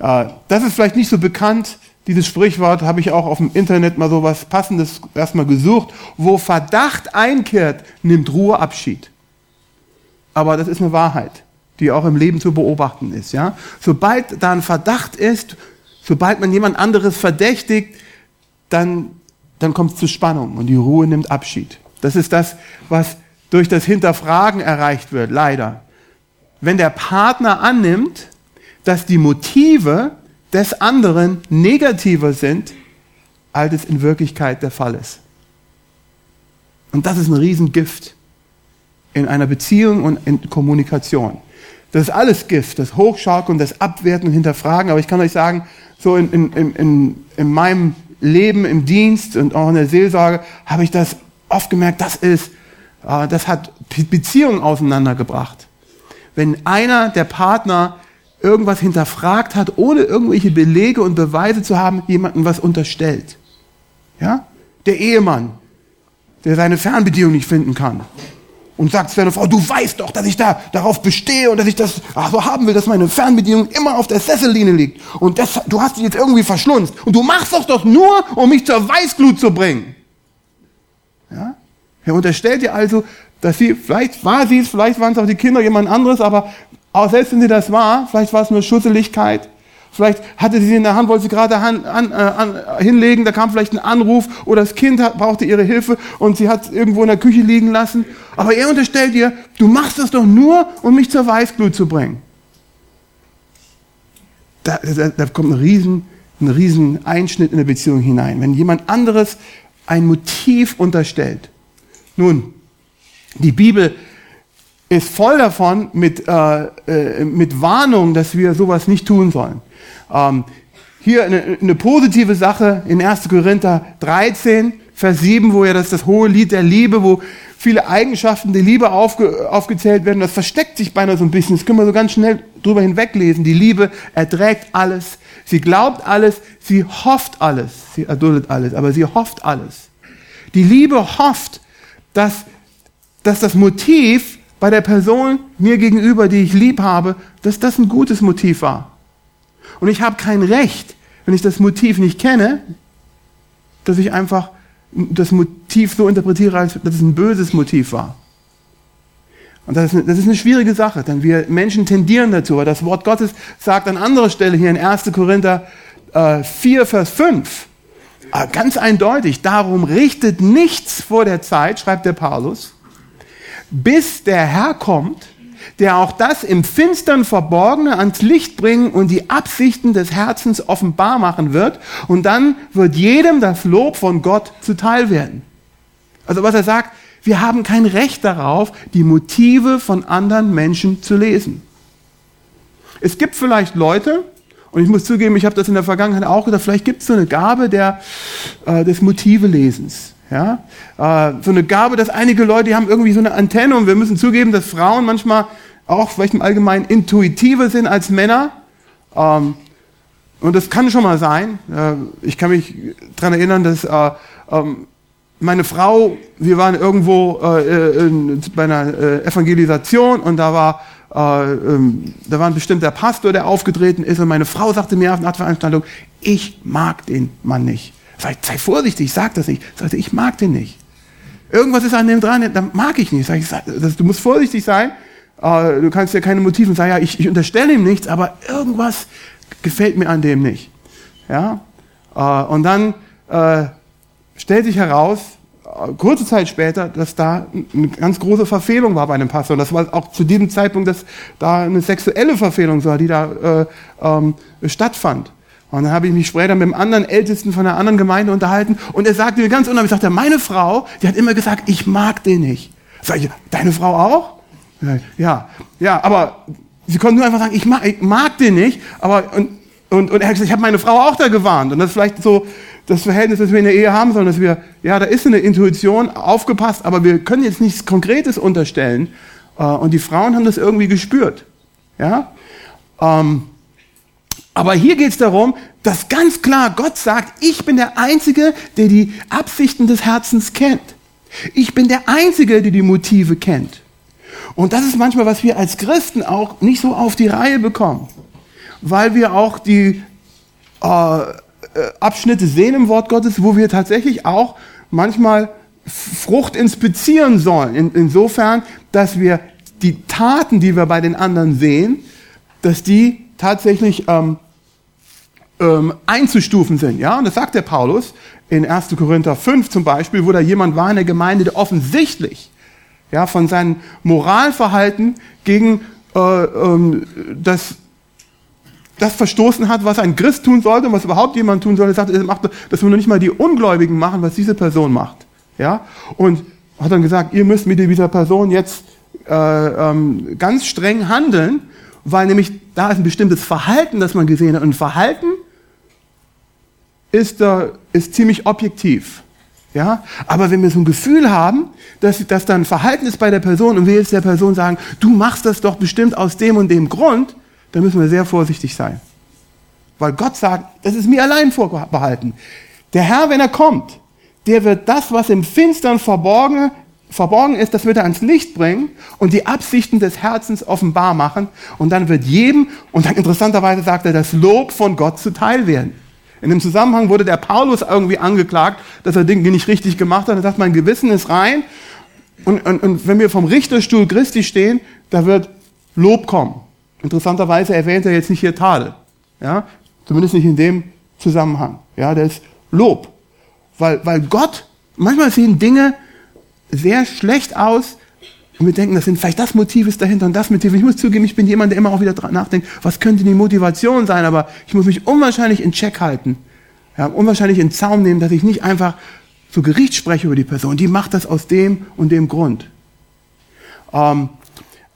Äh, das ist vielleicht nicht so bekannt. Dieses Sprichwort habe ich auch auf dem Internet mal so was Passendes erstmal gesucht. Wo Verdacht einkehrt, nimmt Ruhe Abschied. Aber das ist eine Wahrheit, die auch im Leben zu beobachten ist. Ja? Sobald da ein Verdacht ist, sobald man jemand anderes verdächtigt, dann, dann kommt es zu Spannung und die Ruhe nimmt Abschied. Das ist das, was durch das Hinterfragen erreicht wird, leider. Wenn der Partner annimmt, dass die Motive des anderen negativer sind, als es in Wirklichkeit der Fall ist. Und das ist ein Riesengift in einer Beziehung und in Kommunikation. Das ist alles Gift, das Hochschaukeln, das Abwerten und Hinterfragen. Aber ich kann euch sagen, so in, in, in, in meinem Leben im Dienst und auch in der Seelsorge habe ich das oft gemerkt, das ist, das hat Beziehungen auseinandergebracht. Wenn einer der Partner irgendwas hinterfragt hat, ohne irgendwelche Belege und Beweise zu haben, jemandem was unterstellt. Ja? Der Ehemann, der seine Fernbedienung nicht finden kann und sagt zu seiner Frau, du weißt doch, dass ich da darauf bestehe und dass ich das ach, so haben will, dass meine Fernbedienung immer auf der Sessellinie liegt. Und das, du hast die jetzt irgendwie verschlunzt. Und du machst das doch nur, um mich zur Weißglut zu bringen. Ja? Er unterstellt ihr also, dass sie, vielleicht war sie es, vielleicht waren es auch die Kinder, jemand anderes, aber auch selbst wenn sie das war, vielleicht war es nur Schusseligkeit, Vielleicht hatte sie in der Hand, wollte sie gerade an, an, äh, an, hinlegen, da kam vielleicht ein Anruf oder das Kind hat, brauchte ihre Hilfe und sie hat es irgendwo in der Küche liegen lassen. Aber er unterstellt ihr, du machst das doch nur, um mich zur Weißglut zu bringen. Da, da, da kommt ein riesen, ein riesen Einschnitt in der Beziehung hinein. Wenn jemand anderes ein Motiv unterstellt. Nun, die Bibel ist voll davon mit, äh, äh, mit Warnung, dass wir sowas nicht tun sollen. Ähm, hier eine, eine, positive Sache in 1. Korinther 13, Vers 7, wo ja das, das hohe Lied der Liebe, wo viele Eigenschaften der Liebe aufge, aufgezählt werden. Das versteckt sich beinahe so ein bisschen. Das können wir so ganz schnell drüber hinweglesen. Die Liebe erträgt alles. Sie glaubt alles. Sie hofft alles. Sie erduldet alles. Aber sie hofft alles. Die Liebe hofft, dass, dass das Motiv bei der Person mir gegenüber, die ich lieb habe, dass das ein gutes Motiv war. Und ich habe kein Recht, wenn ich das Motiv nicht kenne, dass ich einfach das Motiv so interpretiere, als dass es ein böses Motiv war. Und das ist, eine, das ist eine schwierige Sache, denn wir Menschen tendieren dazu, weil das Wort Gottes sagt an anderer Stelle hier in 1. Korinther äh, 4, Vers 5, äh, ganz eindeutig, darum richtet nichts vor der Zeit, schreibt der Paulus, bis der Herr kommt, der auch das im Finstern Verborgene ans Licht bringen und die Absichten des Herzens offenbar machen wird. Und dann wird jedem das Lob von Gott zuteil werden. Also was er sagt, wir haben kein Recht darauf, die Motive von anderen Menschen zu lesen. Es gibt vielleicht Leute, und ich muss zugeben, ich habe das in der Vergangenheit auch gedacht, vielleicht gibt es so eine Gabe der, äh, des Motivelesens. Ja? Äh, so eine Gabe, dass einige Leute, die haben irgendwie so eine Antenne und wir müssen zugeben, dass Frauen manchmal auch vielleicht im Allgemeinen intuitiver sind als Männer. Ähm, und das kann schon mal sein. Äh, ich kann mich daran erinnern, dass äh, ähm, meine Frau, wir waren irgendwo äh, in, bei einer äh, Evangelisation und da war äh, ähm, da war ein bestimmter Pastor, der aufgetreten ist und meine Frau sagte mir auf einer Veranstaltung, ich mag den Mann nicht. Sag, sei vorsichtig, sag das nicht. Sagte, ich mag den nicht. Irgendwas ist an dem dran, da mag ich nicht. Sag ich, du musst vorsichtig sein. äh, du kannst ja keine Motive sagen, ja, ich, ich unterstelle ihm nichts, aber irgendwas gefällt mir an dem nicht. Ja? Äh, und dann äh, stellt sich heraus, kurze Zeit später, dass da eine ganz große Verfehlung war bei einem Pastor. Und das war auch zu diesem Zeitpunkt, dass da eine sexuelle Verfehlung war, die da äh, ähm, stattfand. Und dann habe ich mich später mit einem anderen Ältesten von einer anderen Gemeinde unterhalten und er sagte mir ganz unheimlich, sagte, meine Frau, die hat immer gesagt, ich mag den nicht. Sag ich, deine Frau auch? Ja, ja, aber sie konnte nur einfach sagen, ich mag, ich mag den nicht, aber und, und, und er hat gesagt, ich habe meine Frau auch da gewarnt. Und das ist vielleicht so das Verhältnis, das wir in der Ehe haben sollen, dass wir, ja, da ist eine Intuition, aufgepasst, aber wir können jetzt nichts Konkretes unterstellen. Äh, und die Frauen haben das irgendwie gespürt. Ja? Ähm, aber hier geht es darum, dass ganz klar Gott sagt, ich bin der Einzige, der die Absichten des Herzens kennt. Ich bin der Einzige, der die Motive kennt. Und das ist manchmal, was wir als Christen auch nicht so auf die Reihe bekommen, weil wir auch die äh, Abschnitte sehen im Wort Gottes, wo wir tatsächlich auch manchmal Frucht inspizieren sollen. In, insofern, dass wir die Taten, die wir bei den anderen sehen, dass die tatsächlich ähm, ähm, einzustufen sind. Ja, und das sagt der Paulus in 1. Korinther 5 zum Beispiel, wo da jemand war in der Gemeinde, der offensichtlich ja, von seinem Moralverhalten gegen äh, ähm, das, das verstoßen hat, was ein Christ tun sollte und was überhaupt jemand tun sollte. Sagt, das will nur nicht mal die Ungläubigen machen, was diese Person macht. Ja, und hat dann gesagt, ihr müsst mit dieser Person jetzt äh, ähm, ganz streng handeln, weil nämlich da ist ein bestimmtes Verhalten, das man gesehen hat. Und Verhalten ist, äh, ist ziemlich objektiv. Ja? Aber wenn wir so ein Gefühl haben, dass, dass da ein Verhalten ist bei der Person und wir jetzt der Person sagen, du machst das doch bestimmt aus dem und dem Grund, dann müssen wir sehr vorsichtig sein. Weil Gott sagt, das ist mir allein vorbehalten. Der Herr, wenn er kommt, der wird das, was im Finstern verborgen, verborgen ist, das wird er ans Licht bringen und die Absichten des Herzens offenbar machen. Und dann wird jedem, und dann interessanterweise sagt er, das Lob von Gott zuteil werden. In dem Zusammenhang wurde der Paulus irgendwie angeklagt, dass er Dinge nicht richtig gemacht hat. Er sagt, mein Gewissen ist rein. Und, und, und wenn wir vom Richterstuhl Christi stehen, da wird Lob kommen. Interessanterweise erwähnt er jetzt nicht hier Tadel. Ja? Zumindest nicht in dem Zusammenhang. Ja, ist Lob. Weil, weil Gott, manchmal sehen Dinge sehr schlecht aus, und wir denken, das sind vielleicht das Motiv ist dahinter und das Motiv. Ich muss zugeben, ich bin jemand, der immer auch wieder nachdenkt, was könnte die Motivation sein, aber ich muss mich unwahrscheinlich in Check halten. Ja, unwahrscheinlich in Zaum nehmen, dass ich nicht einfach zu Gericht spreche über die Person. Die macht das aus dem und dem Grund. Ähm,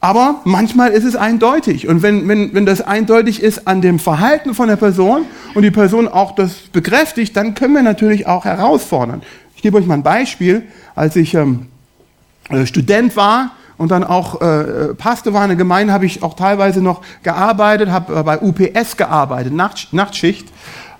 aber manchmal ist es eindeutig. Und wenn, wenn, wenn das eindeutig ist an dem Verhalten von der Person und die Person auch das bekräftigt, dann können wir natürlich auch herausfordern. Ich gebe euch mal ein Beispiel. Als ich ähm, äh, Student war und dann auch äh, Pastor war in der Gemeinde, habe ich auch teilweise noch gearbeitet, habe äh, bei UPS gearbeitet, Nacht, Nachtschicht.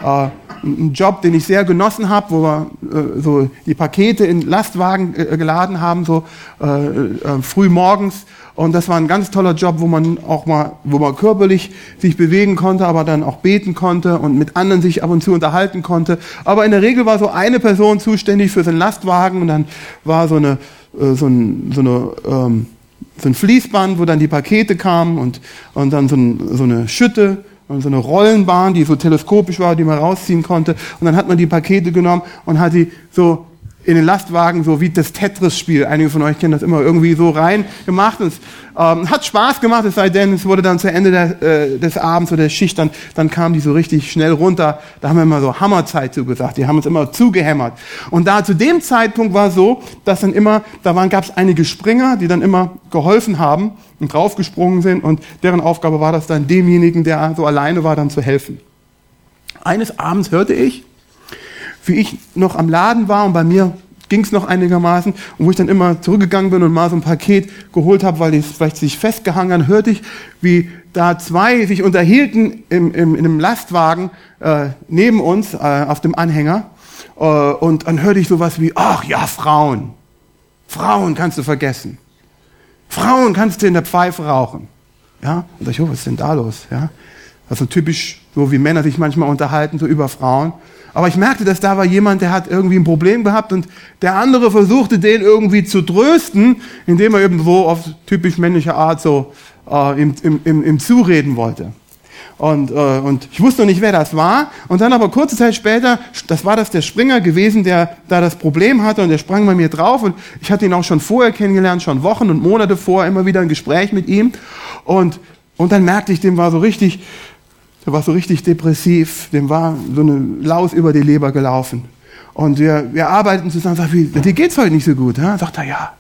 Äh, ein Job, den ich sehr genossen habe, wo wir äh, so die Pakete in Lastwagen äh, geladen haben, so äh, äh, früh morgens. Und das war ein ganz toller Job, wo man auch mal, wo man körperlich sich bewegen konnte, aber dann auch beten konnte und mit anderen sich ab und zu unterhalten konnte. Aber in der Regel war so eine Person zuständig für seinen Lastwagen und dann war so eine äh, so, ein, so, eine, ähm, so ein Fließband, wo dann die Pakete kamen und, und dann so, ein, so eine Schütte und so eine Rollenbahn, die so teleskopisch war, die man rausziehen konnte. Und dann hat man die Pakete genommen und hat die so in den Lastwagen, so wie das Tetris-Spiel. Einige von euch kennen das immer irgendwie so rein gemacht. Und es ähm, hat Spaß gemacht, es sei denn, es wurde dann zu Ende der, äh, des Abends oder der Schicht, dann, dann kam die so richtig schnell runter. Da haben wir immer so Hammerzeit zugesagt. Die haben uns immer zugehämmert. Und da zu dem Zeitpunkt war so, dass dann immer, da gab es einige Springer, die dann immer geholfen haben und draufgesprungen sind. Und deren Aufgabe war das dann, demjenigen, der so alleine war, dann zu helfen. Eines Abends hörte ich, wie ich noch am Laden war und bei mir ging es noch einigermaßen und wo ich dann immer zurückgegangen bin und mal so ein Paket geholt habe, weil es vielleicht sich festgehangen hörte ich, wie da zwei sich unterhielten im, im, in einem Lastwagen äh, neben uns äh, auf dem Anhänger äh, und dann hörte ich sowas wie, ach ja, Frauen, Frauen kannst du vergessen. Frauen kannst du in der Pfeife rauchen. Ja, und da ich, oh, was ist denn da los? Ja, das ist so typisch so wie Männer sich manchmal unterhalten, so über Frauen. Aber ich merkte, dass da war jemand, der hat irgendwie ein Problem gehabt und der andere versuchte, den irgendwie zu trösten, indem er eben so auf typisch männliche Art so äh, ihm, ihm, ihm zureden wollte. Und, äh, und ich wusste noch nicht, wer das war. Und dann aber kurze Zeit später, das war das der Springer gewesen, der da das Problem hatte und der sprang bei mir drauf. Und ich hatte ihn auch schon vorher kennengelernt, schon Wochen und Monate vorher, immer wieder ein Gespräch mit ihm. Und, und dann merkte ich, dem war so richtig, der war so richtig depressiv, dem war so eine Laus über die Leber gelaufen. Und wir, wir arbeiten zusammen, sagt, wie, dir geht's heute nicht so gut, ja? Sagt er, ja,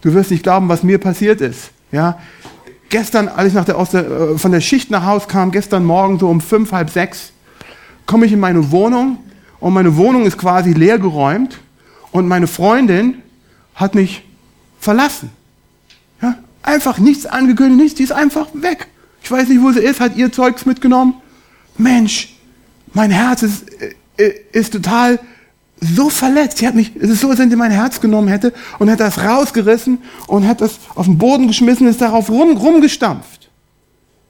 du wirst nicht glauben, was mir passiert ist, ja? gestern, als ich nach der, aus der, äh, von der Schicht nach Hause kam, gestern Morgen so um fünf, halb sechs, komme ich in meine Wohnung und meine Wohnung ist quasi leergeräumt und meine Freundin hat mich verlassen. Ja, einfach nichts angekündigt, nichts, die ist einfach weg. Ich weiß nicht, wo sie ist, hat ihr Zeugs mitgenommen. Mensch, mein Herz ist, äh, ist total so verletzt. Sie hat mich, es ist so, als wenn sie mein Herz genommen hätte und hat das rausgerissen und hat das auf den Boden geschmissen, ist darauf rum, rumgestampft.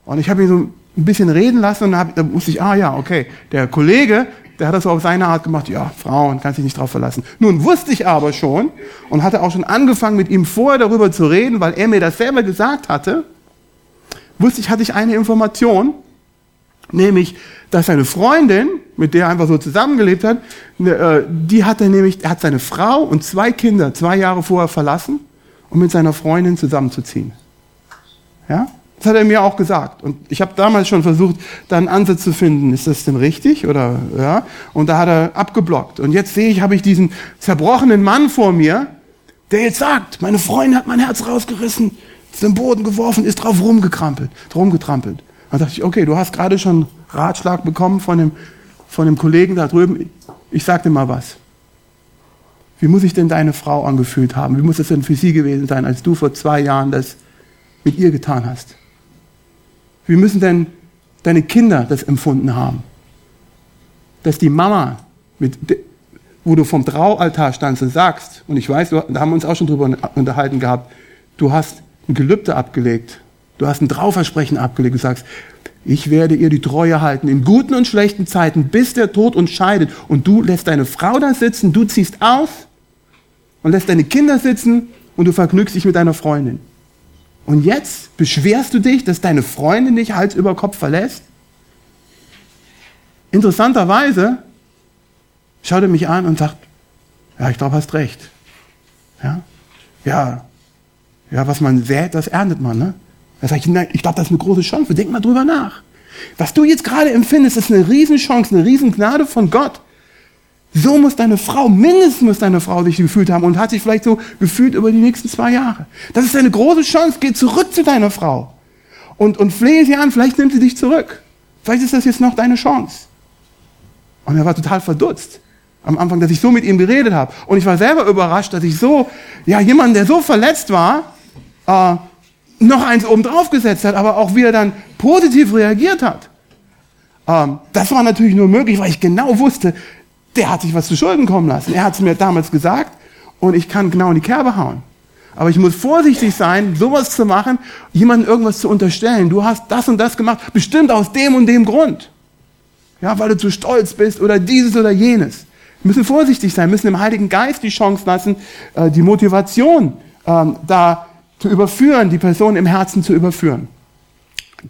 Und ich habe ihn so ein bisschen reden lassen und hab, da wusste ich, ah ja, okay, der Kollege, der hat das so auf seine Art gemacht, ja, Frauen, kann sich nicht drauf verlassen. Nun wusste ich aber schon und hatte auch schon angefangen, mit ihm vorher darüber zu reden, weil er mir das selber gesagt hatte, wusste ich, hatte ich eine Information, nämlich, dass seine Freundin, mit der er einfach so zusammengelebt hat, ne, äh, die hat er nämlich, er hat seine Frau und zwei Kinder zwei Jahre vorher verlassen, um mit seiner Freundin zusammenzuziehen. Ja? Das hat er mir auch gesagt. Und ich habe damals schon versucht, da einen Ansatz zu finden. Ist das denn richtig? Oder, ja? Und da hat er abgeblockt. Und jetzt sehe ich, habe ich diesen zerbrochenen Mann vor mir, der jetzt sagt, meine Freundin hat mein Herz rausgerissen, ist den Boden geworfen, ist drauf rumgekrampelt, rumgetrampelt. Dann dachte ich, okay, du hast gerade schon Ratschlag bekommen von dem, von dem Kollegen da drüben. Ich sag dir mal was. Wie muss sich denn deine Frau angefühlt haben? Wie muss es denn für sie gewesen sein, als du vor zwei Jahren das mit ihr getan hast? Wie müssen denn deine Kinder das empfunden haben? Dass die Mama, mit, wo du vom Traualtar standst und sagst, und ich weiß, da haben wir uns auch schon drüber unterhalten gehabt, du hast ein Gelübde abgelegt Du hast ein Trauversprechen abgelegt. Du sagst, ich werde ihr die Treue halten in guten und schlechten Zeiten, bis der Tod uns scheidet. Und du lässt deine Frau da sitzen, du ziehst aus und lässt deine Kinder sitzen und du vergnügst dich mit deiner Freundin. Und jetzt beschwerst du dich, dass deine Freundin dich Hals über Kopf verlässt? Interessanterweise schaut er mich an und sagt, ja, ich glaube, hast recht. Ja, ja, ja, was man sät, das erntet man. Ne? Da sage ich, nein, ich glaube, das ist eine große Chance. Denk mal drüber nach. Was du jetzt gerade empfindest, ist eine Riesenchance, eine Riesengnade von Gott. So muss deine Frau, mindestens muss deine Frau sich gefühlt haben und hat sich vielleicht so gefühlt über die nächsten zwei Jahre. Das ist eine große Chance. Geh zurück zu deiner Frau und, und flehe sie an. Vielleicht nimmt sie dich zurück. Vielleicht ist das jetzt noch deine Chance. Und er war total verdutzt am Anfang, dass ich so mit ihm geredet habe. Und ich war selber überrascht, dass ich so, ja, jemand, der so verletzt war, äh, noch eins oben drauf gesetzt hat, aber auch wie er dann positiv reagiert hat. Ähm, das war natürlich nur möglich, weil ich genau wusste, der hat sich was zu Schulden kommen lassen. Er hat es mir damals gesagt und ich kann genau in die Kerbe hauen. Aber ich muss vorsichtig sein, sowas zu machen, jemandem irgendwas zu unterstellen. Du hast das und das gemacht, bestimmt aus dem und dem Grund. Ja, weil du zu stolz bist oder dieses oder jenes. Wir müssen vorsichtig sein, müssen dem Heiligen Geist die Chance lassen, äh, die Motivation ähm, da zu überführen, die Person im Herzen zu überführen.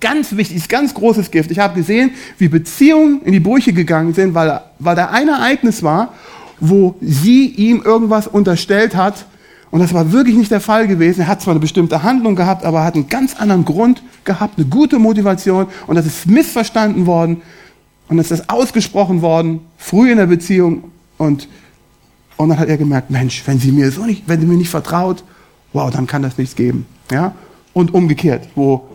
Ganz wichtig, ist ganz großes Gift. Ich habe gesehen, wie Beziehungen in die Brüche gegangen sind, weil, weil da ein Ereignis war, wo sie ihm irgendwas unterstellt hat. Und das war wirklich nicht der Fall gewesen. Er hat zwar eine bestimmte Handlung gehabt, aber er hat einen ganz anderen Grund gehabt, eine gute Motivation. Und das ist missverstanden worden. Und es ist ausgesprochen worden, früh in der Beziehung. Und, und dann hat er gemerkt, Mensch, wenn sie mir so nicht, wenn sie mir nicht vertraut, wow, dann kann das nichts geben. Ja? Und umgekehrt, wo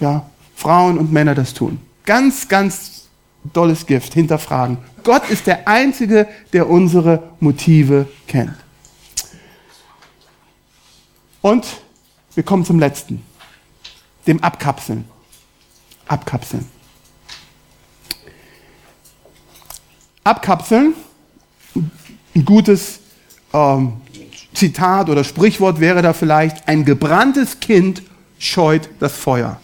ja, Frauen und Männer das tun. Ganz, ganz dolles Gift, hinterfragen. Gott ist der Einzige, der unsere Motive kennt. Und wir kommen zum letzten, dem Abkapseln. Abkapseln. Abkapseln, ein gutes ähm, Zitat oder Sprichwort wäre da vielleicht, ein gebranntes Kind scheut das Feuer.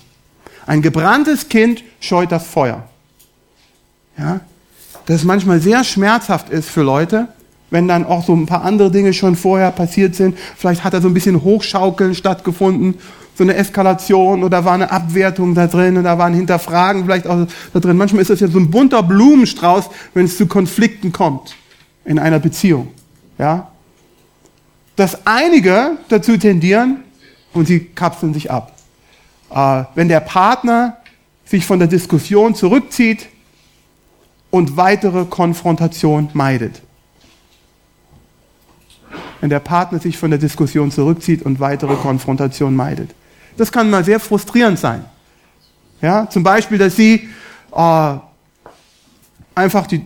Ein gebranntes Kind scheut das Feuer. Ja? Dass es manchmal sehr schmerzhaft ist für Leute, wenn dann auch so ein paar andere Dinge schon vorher passiert sind. Vielleicht hat da so ein bisschen Hochschaukeln stattgefunden, so eine Eskalation oder war eine Abwertung da drin oder war ein Hinterfragen vielleicht auch da drin. Manchmal ist das ja so ein bunter Blumenstrauß, wenn es zu Konflikten kommt in einer Beziehung. Ja? Dass einige dazu tendieren und sie kapseln sich ab. Äh, wenn der Partner sich von der Diskussion zurückzieht und weitere Konfrontation meidet. Wenn der Partner sich von der Diskussion zurückzieht und weitere Konfrontation meidet. Das kann mal sehr frustrierend sein. Ja, zum Beispiel, dass sie äh, einfach die,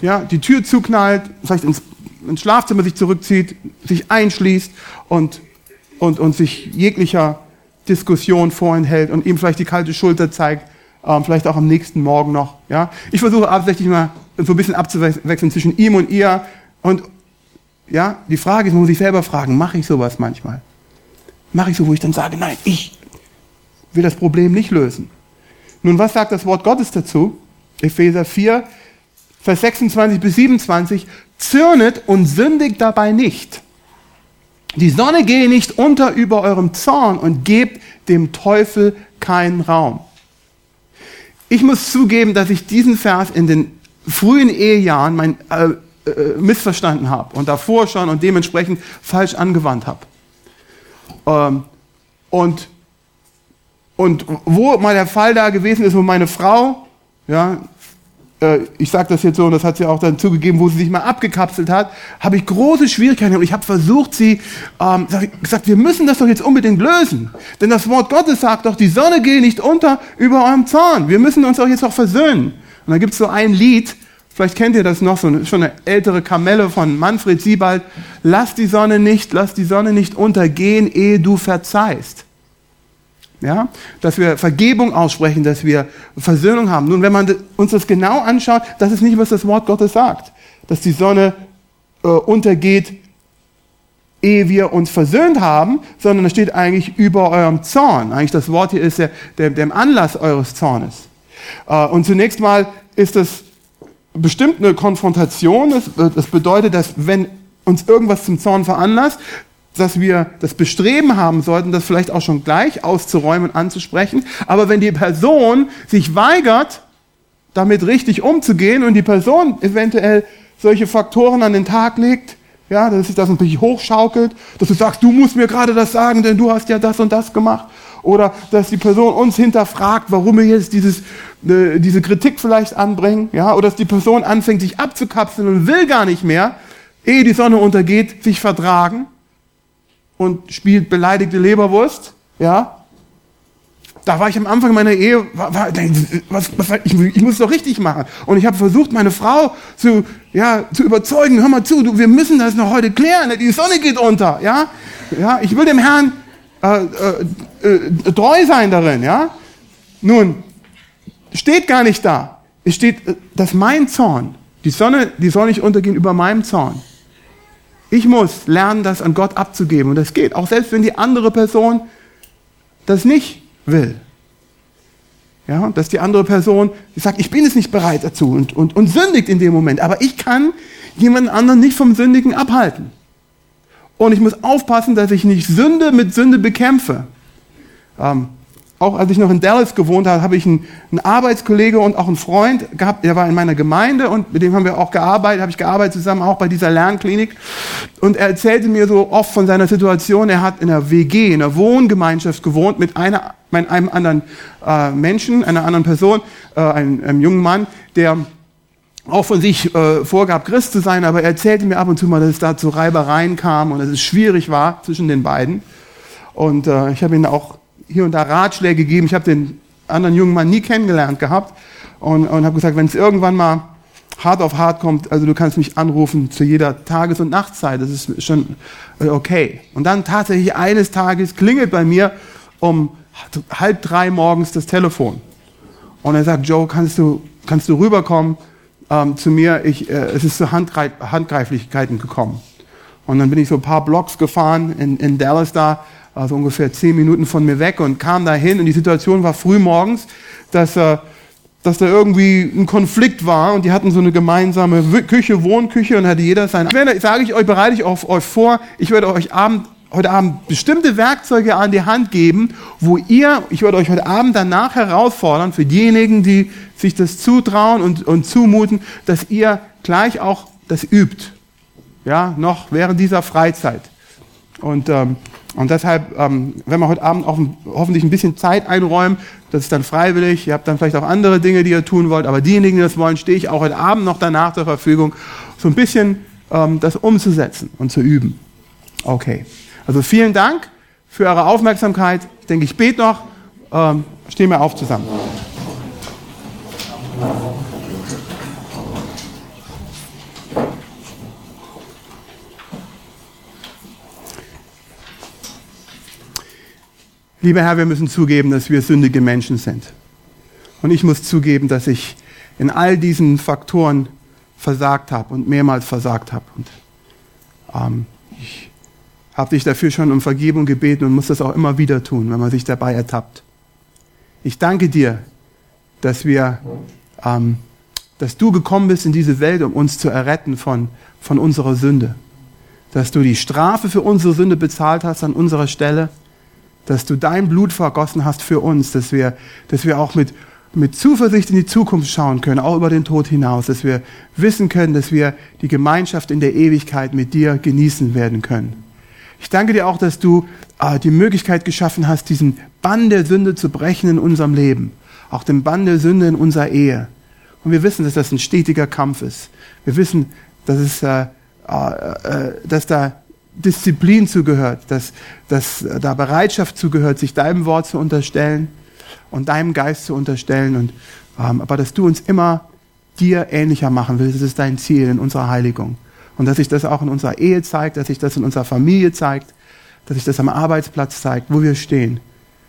ja, die Tür zuknallt, vielleicht ins, ins Schlafzimmer sich zurückzieht, sich einschließt und, und, und sich jeglicher Diskussion vorenthält und ihm vielleicht die kalte Schulter zeigt, ähm, vielleicht auch am nächsten Morgen noch. Ja? Ich versuche absichtlich mal so ein bisschen abzuwechseln zwischen ihm und ihr. Und ja, die Frage ist, man muss sich selber fragen, mache ich sowas manchmal? Mache ich so, wo ich dann sage, nein, ich will das Problem nicht lösen. Nun, was sagt das Wort Gottes dazu? Epheser 4, Vers 26 bis 27, zürnet und sündigt dabei nicht. Die Sonne gehe nicht unter über eurem Zorn und gebt dem Teufel keinen Raum. Ich muss zugeben, dass ich diesen Vers in den frühen Ehejahren mein, äh, äh, missverstanden habe und davor schon und dementsprechend falsch angewandt habe. Ähm, und, und wo mal der Fall da gewesen ist, wo meine Frau, ja, ich sage das jetzt so, und das hat sie auch dann zugegeben, wo sie sich mal abgekapselt hat, habe ich große Schwierigkeiten und ich habe versucht, sie ähm, gesagt, wir müssen das doch jetzt unbedingt lösen. Denn das Wort Gottes sagt doch, die Sonne gehe nicht unter über eurem Zorn. Wir müssen uns doch jetzt auch versöhnen. Und da gibt es so ein Lied, vielleicht kennt ihr das noch, so schon eine ältere Kamelle von Manfred Siebald. Lass die Sonne nicht, lass die Sonne nicht untergehen, ehe du verzeihst. Ja, dass wir Vergebung aussprechen, dass wir Versöhnung haben. Nun, wenn man uns das genau anschaut, das ist nicht, was das Wort Gottes sagt. Dass die Sonne äh, untergeht, ehe wir uns versöhnt haben, sondern es steht eigentlich über eurem Zorn. Eigentlich das Wort hier ist der, der, der Anlass eures Zornes. Äh, und zunächst mal ist das bestimmt eine Konfrontation. Das, das bedeutet, dass wenn uns irgendwas zum Zorn veranlasst, dass wir das Bestreben haben sollten, das vielleicht auch schon gleich auszuräumen anzusprechen. Aber wenn die Person sich weigert, damit richtig umzugehen und die Person eventuell solche Faktoren an den Tag legt, ja, dass sich das natürlich hochschaukelt, dass du sagst, du musst mir gerade das sagen, denn du hast ja das und das gemacht. Oder dass die Person uns hinterfragt, warum wir jetzt dieses, äh, diese Kritik vielleicht anbringen. Ja, oder dass die Person anfängt, sich abzukapseln und will gar nicht mehr, ehe die Sonne untergeht, sich vertragen und spielt beleidigte Leberwurst, ja. Da war ich am Anfang meiner Ehe, war, war, was, was, ich, ich muss es doch richtig machen. Und ich habe versucht, meine Frau zu, ja, zu überzeugen, hör mal zu, du, wir müssen das noch heute klären, die Sonne geht unter, ja. ja ich will dem Herrn äh, äh, äh, treu sein darin, ja. Nun, steht gar nicht da. Es steht, äh, dass mein Zorn, die Sonne, die soll nicht untergehen über meinem Zorn. Ich muss lernen, das an Gott abzugeben. Und das geht, auch selbst wenn die andere Person das nicht will. Ja, dass die andere Person sagt, ich bin es nicht bereit dazu und, und, und sündigt in dem Moment. Aber ich kann jemanden anderen nicht vom Sündigen abhalten. Und ich muss aufpassen, dass ich nicht Sünde mit Sünde bekämpfe. Ähm, auch als ich noch in Dallas gewohnt habe, habe ich einen, einen Arbeitskollege und auch einen Freund gehabt, der war in meiner Gemeinde und mit dem haben wir auch gearbeitet, habe ich gearbeitet zusammen auch bei dieser Lernklinik. Und er erzählte mir so oft von seiner Situation. Er hat in einer WG, in einer Wohngemeinschaft gewohnt mit einer, mit einem anderen äh, Menschen, einer anderen Person, äh, einem, einem jungen Mann, der auch von sich äh, vorgab, Christ zu sein, aber er erzählte mir ab und zu mal, dass es da zu Reibereien kam und dass es schwierig war zwischen den beiden. Und äh, ich habe ihn auch hier und da Ratschläge gegeben. Ich habe den anderen jungen Mann nie kennengelernt gehabt und, und habe gesagt, wenn es irgendwann mal hart auf hart kommt, also du kannst mich anrufen zu jeder Tages- und Nachtzeit, das ist schon äh, okay. Und dann tatsächlich eines Tages klingelt bei mir um halb drei morgens das Telefon. Und er sagt, Joe, kannst du, kannst du rüberkommen ähm, zu mir? Ich, äh, es ist zu Handgreif Handgreiflichkeiten gekommen. Und dann bin ich so ein paar Blocks gefahren in, in Dallas da also ungefähr zehn Minuten von mir weg und kam dahin und die Situation war früh morgens, dass äh, dass da irgendwie ein Konflikt war und die hatten so eine gemeinsame Küche, Wohnküche und hatte jeder sein. Sage ich euch, bereite ich auf euch vor, ich werde euch Abend, heute Abend bestimmte Werkzeuge an die Hand geben, wo ihr, ich werde euch heute Abend danach herausfordern, für diejenigen, die sich das zutrauen und, und zumuten, dass ihr gleich auch das übt. Ja, noch während dieser Freizeit. Und, ähm, und deshalb, ähm, wenn wir heute Abend auch hoffentlich ein bisschen Zeit einräumen, das ist dann freiwillig, ihr habt dann vielleicht auch andere Dinge, die ihr tun wollt, aber diejenigen, die das wollen, stehe ich auch heute Abend noch danach zur Verfügung, so ein bisschen ähm, das umzusetzen und zu üben. Okay. Also vielen Dank für eure Aufmerksamkeit. Ich denke, ich bete noch. Ähm, stehen wir auf zusammen. Lieber Herr, wir müssen zugeben, dass wir sündige Menschen sind. Und ich muss zugeben, dass ich in all diesen Faktoren versagt habe und mehrmals versagt habe. Und ähm, ich habe dich dafür schon um Vergebung gebeten und muss das auch immer wieder tun, wenn man sich dabei ertappt. Ich danke dir, dass wir, ähm, dass du gekommen bist in diese Welt, um uns zu erretten von, von unserer Sünde. Dass du die Strafe für unsere Sünde bezahlt hast an unserer Stelle dass du dein Blut vergossen hast für uns, dass wir, dass wir auch mit, mit Zuversicht in die Zukunft schauen können, auch über den Tod hinaus, dass wir wissen können, dass wir die Gemeinschaft in der Ewigkeit mit dir genießen werden können. Ich danke dir auch, dass du äh, die Möglichkeit geschaffen hast, diesen Bann der Sünde zu brechen in unserem Leben, auch den Bann der Sünde in unserer Ehe. Und wir wissen, dass das ein stetiger Kampf ist. Wir wissen, dass es, äh, äh, äh dass da Disziplin zugehört, dass, dass da Bereitschaft zugehört, sich deinem Wort zu unterstellen und deinem Geist zu unterstellen. Und, ähm, aber dass du uns immer dir ähnlicher machen willst, das ist dein Ziel in unserer Heiligung. Und dass sich das auch in unserer Ehe zeigt, dass sich das in unserer Familie zeigt, dass sich das am Arbeitsplatz zeigt, wo wir stehen.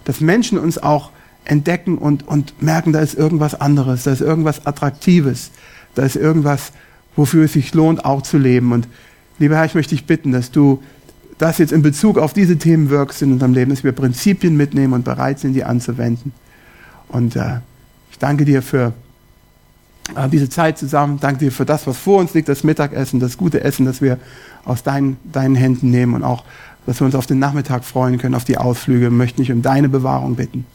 Dass Menschen uns auch entdecken und, und merken, da ist irgendwas anderes, da ist irgendwas Attraktives, da ist irgendwas, wofür es sich lohnt, auch zu leben. Und Lieber Herr, ich möchte dich bitten, dass du das jetzt in Bezug auf diese Themen wirkst in unserem Leben, dass wir Prinzipien mitnehmen und bereit sind, die anzuwenden. Und äh, ich danke dir für äh, diese Zeit zusammen. Danke dir für das, was vor uns liegt, das Mittagessen, das gute Essen, das wir aus deinen, deinen Händen nehmen und auch, dass wir uns auf den Nachmittag freuen können, auf die Ausflüge. Wir möchten dich um deine Bewahrung bitten.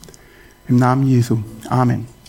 Im Namen Jesu. Amen.